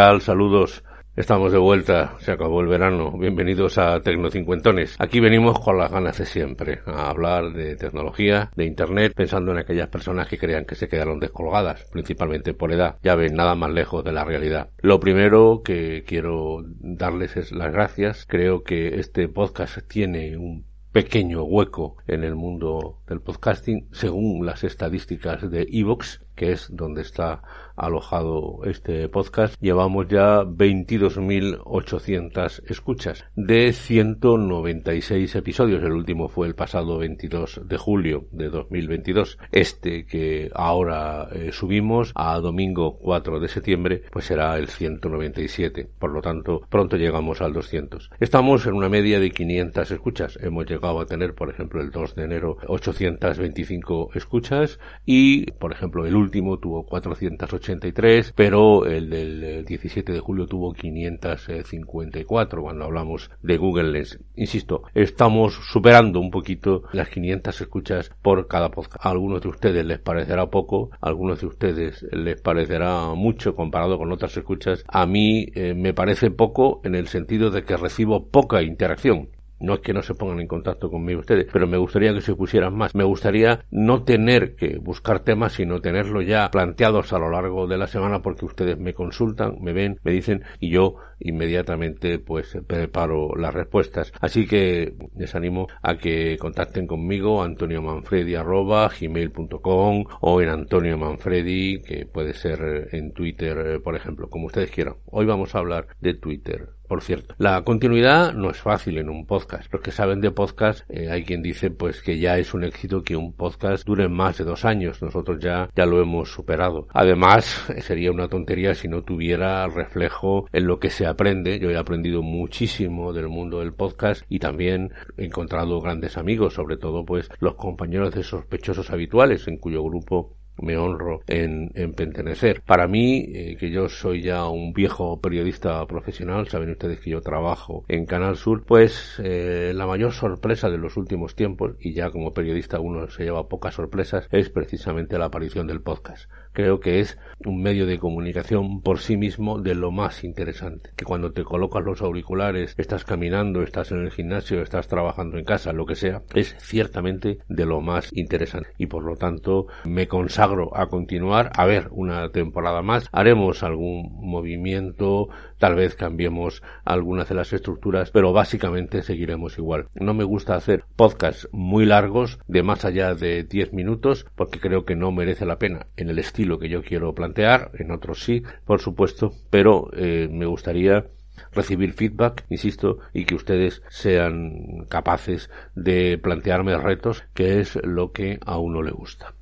Saludos. Estamos de vuelta, se acabó el verano. Bienvenidos a Tecnocincuentones. Aquí venimos con las ganas de siempre, a hablar de tecnología, de Internet, pensando en aquellas personas que crean que se quedaron descolgadas, principalmente por edad. Ya ven, nada más lejos de la realidad. Lo primero que quiero darles es las gracias. Creo que este podcast tiene un pequeño hueco en el mundo del podcasting, según las estadísticas de Evox, que es donde está alojado este podcast, llevamos ya 22.800 escuchas de 196 episodios. El último fue el pasado 22 de julio de 2022. Este que ahora eh, subimos a domingo 4 de septiembre, pues será el 197. Por lo tanto, pronto llegamos al 200. Estamos en una media de 500 escuchas. Hemos llegado a tener, por ejemplo, el 2 de enero 825 escuchas y, por ejemplo, el último tuvo 480 pero el del 17 de julio tuvo 554 cuando hablamos de Google Lens. Insisto, estamos superando un poquito las 500 escuchas por cada podcast. A algunos de ustedes les parecerá poco, a algunos de ustedes les parecerá mucho comparado con otras escuchas. A mí eh, me parece poco en el sentido de que recibo poca interacción. No es que no se pongan en contacto conmigo ustedes, pero me gustaría que se pusieran más. Me gustaría no tener que buscar temas, sino tenerlo ya planteados a lo largo de la semana porque ustedes me consultan, me ven, me dicen y yo inmediatamente pues preparo las respuestas. Así que les animo a que contacten conmigo Antonio Manfredi arroba gmail.com o en Antonio Manfredi que puede ser en Twitter por ejemplo, como ustedes quieran. Hoy vamos a hablar de Twitter. Por cierto, la continuidad no es fácil en un podcast. Los que saben de podcast, eh, hay quien dice pues que ya es un éxito que un podcast dure más de dos años. Nosotros ya, ya lo hemos superado. Además, sería una tontería si no tuviera reflejo en lo que se aprende. Yo he aprendido muchísimo del mundo del podcast y también he encontrado grandes amigos, sobre todo pues los compañeros de sospechosos habituales en cuyo grupo me honro en, en pertenecer. Para mí, eh, que yo soy ya un viejo periodista profesional, saben ustedes que yo trabajo en Canal Sur, pues eh, la mayor sorpresa de los últimos tiempos, y ya como periodista uno se lleva pocas sorpresas, es precisamente la aparición del podcast. Creo que es un medio de comunicación por sí mismo de lo más interesante. Que cuando te colocas los auriculares, estás caminando, estás en el gimnasio, estás trabajando en casa, lo que sea, es ciertamente de lo más interesante. Y por lo tanto, me consagro a continuar, a ver una temporada más, haremos algún movimiento, tal vez cambiemos algunas de las estructuras, pero básicamente seguiremos igual. No me gusta hacer podcasts muy largos, de más allá de 10 minutos, porque creo que no merece la pena en el estilo que yo quiero plantear, en otros sí, por supuesto, pero eh, me gustaría recibir feedback, insisto, y que ustedes sean capaces de plantearme retos, que es lo que a uno le gusta.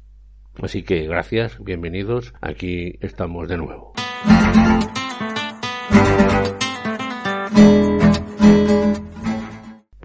Así que gracias, bienvenidos, aquí estamos de nuevo.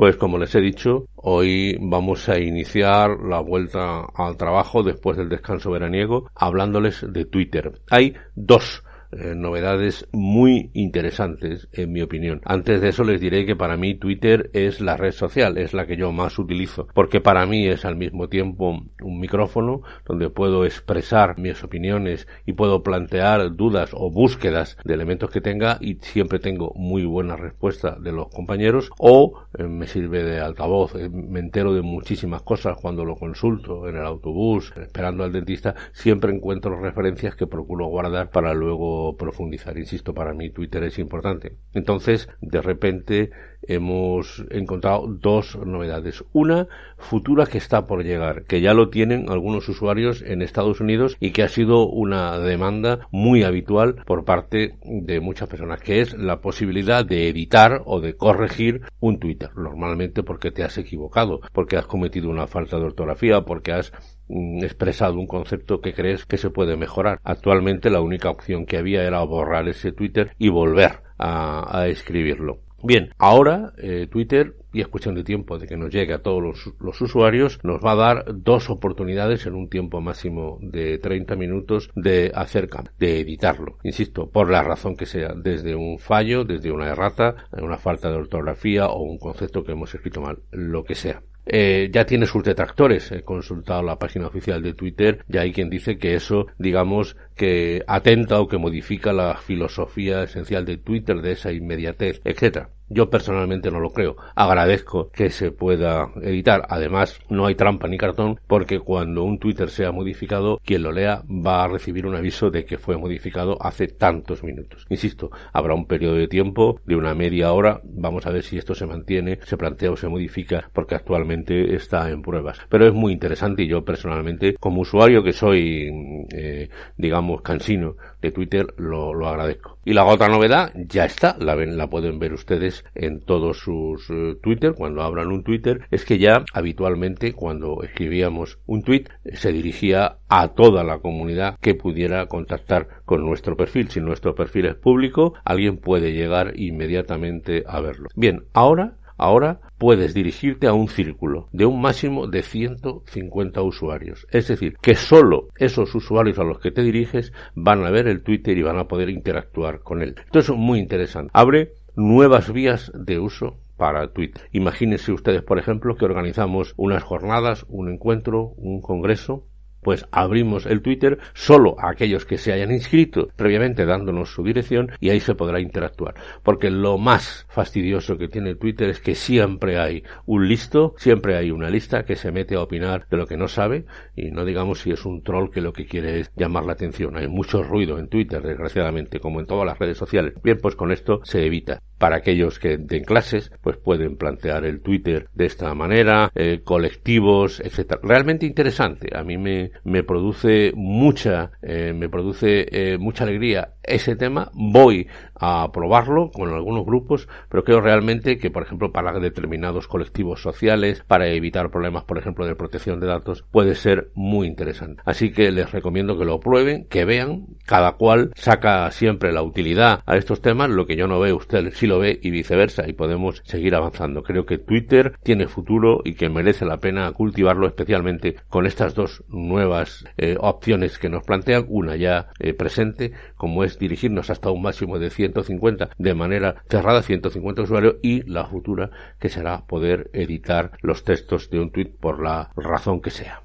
Pues como les he dicho, hoy vamos a iniciar la vuelta al trabajo después del descanso veraniego hablándoles de Twitter. Hay dos eh, novedades muy interesantes en mi opinión. Antes de eso les diré que para mí Twitter es la red social, es la que yo más utilizo, porque para mí es al mismo tiempo un micrófono donde puedo expresar mis opiniones y puedo plantear dudas o búsquedas de elementos que tenga y siempre tengo muy buena respuesta de los compañeros o eh, me sirve de altavoz, eh, me entero de muchísimas cosas cuando lo consulto en el autobús, esperando al dentista, siempre encuentro referencias que procuro guardar para luego profundizar. Insisto, para mí Twitter es importante. Entonces, de repente, hemos encontrado dos novedades. Una futura que está por llegar, que ya lo tienen algunos usuarios en Estados Unidos y que ha sido una demanda muy habitual por parte de muchas personas, que es la posibilidad de editar o de corregir un Twitter, normalmente porque te has equivocado, porque has cometido una falta de ortografía, porque has mm, expresado un concepto que crees que se puede mejorar. Actualmente la única opción que había era borrar ese Twitter y volver a, escribirlo. Bien, ahora eh, Twitter, y es cuestión de tiempo de que nos llegue a todos los, usuarios, nos va a dar dos oportunidades en un tiempo máximo de 30 minutos de hacer de editarlo. Insisto, por la razón que sea, desde un fallo, desde una errata, una falta de ortografía o un concepto que hemos escrito mal, lo que sea. Eh, ya tiene sus detractores. He consultado la página oficial de Twitter y hay quien dice que eso, digamos, que atenta o que modifica la filosofía esencial de Twitter, de esa inmediatez, etcétera. Yo personalmente no lo creo. Agradezco que se pueda editar. Además, no hay trampa ni cartón porque cuando un Twitter sea modificado, quien lo lea va a recibir un aviso de que fue modificado hace tantos minutos. Insisto, habrá un periodo de tiempo de una media hora. Vamos a ver si esto se mantiene, se plantea o se modifica porque actualmente está en pruebas. Pero es muy interesante y yo personalmente, como usuario que soy, eh, digamos, cansino de Twitter, lo, lo agradezco. Y la otra novedad ya está, la, ven, la pueden ver ustedes en todos sus eh, Twitter, cuando abran un Twitter, es que ya habitualmente cuando escribíamos un tweet se dirigía a toda la comunidad que pudiera contactar con nuestro perfil. Si nuestro perfil es público, alguien puede llegar inmediatamente a verlo. Bien, ahora Ahora puedes dirigirte a un círculo de un máximo de 150 usuarios. Es decir, que solo esos usuarios a los que te diriges van a ver el Twitter y van a poder interactuar con él. Esto es muy interesante. Abre nuevas vías de uso para Twitter. Imagínense ustedes, por ejemplo, que organizamos unas jornadas, un encuentro, un congreso pues abrimos el Twitter solo a aquellos que se hayan inscrito previamente dándonos su dirección y ahí se podrá interactuar. Porque lo más fastidioso que tiene Twitter es que siempre hay un listo, siempre hay una lista que se mete a opinar de lo que no sabe y no digamos si es un troll que lo que quiere es llamar la atención. Hay mucho ruido en Twitter, desgraciadamente, como en todas las redes sociales. Bien, pues con esto se evita para aquellos que den clases, pues pueden plantear el Twitter de esta manera, eh, colectivos, etcétera. Realmente interesante. A mí me, me produce mucha, eh, me produce eh, mucha alegría ese tema. Voy a probarlo con algunos grupos, pero creo realmente que, por ejemplo, para determinados colectivos sociales, para evitar problemas, por ejemplo, de protección de datos, puede ser muy interesante. Así que les recomiendo que lo prueben, que vean, cada cual saca siempre la utilidad a estos temas, lo que yo no veo usted sí lo ve y viceversa, y podemos seguir avanzando. Creo que Twitter tiene futuro y que merece la pena cultivarlo especialmente con estas dos nuevas eh, opciones que nos plantean, una ya eh, presente, como es dirigirnos hasta un máximo de 150 de manera cerrada, 150 usuarios, y la futura que será poder editar los textos de un tweet por la razón que sea.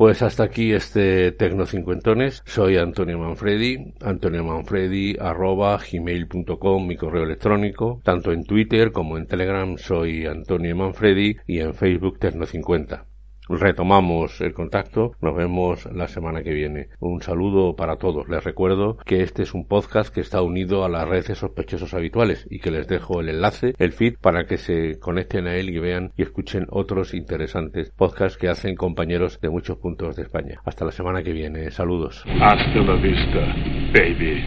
Pues hasta aquí este Tecno Cincuentones. Soy Antonio Manfredi, Antonio Manfredi arroba gmail.com, mi correo electrónico. Tanto en Twitter como en Telegram soy Antonio Manfredi y en Facebook Tecno50 retomamos el contacto. Nos vemos la semana que viene. Un saludo para todos. Les recuerdo que este es un podcast que está unido a las redes sospechosos habituales y que les dejo el enlace, el feed, para que se conecten a él y vean y escuchen otros interesantes podcasts que hacen compañeros de muchos puntos de España. Hasta la semana que viene. Saludos. Hasta la vista, baby.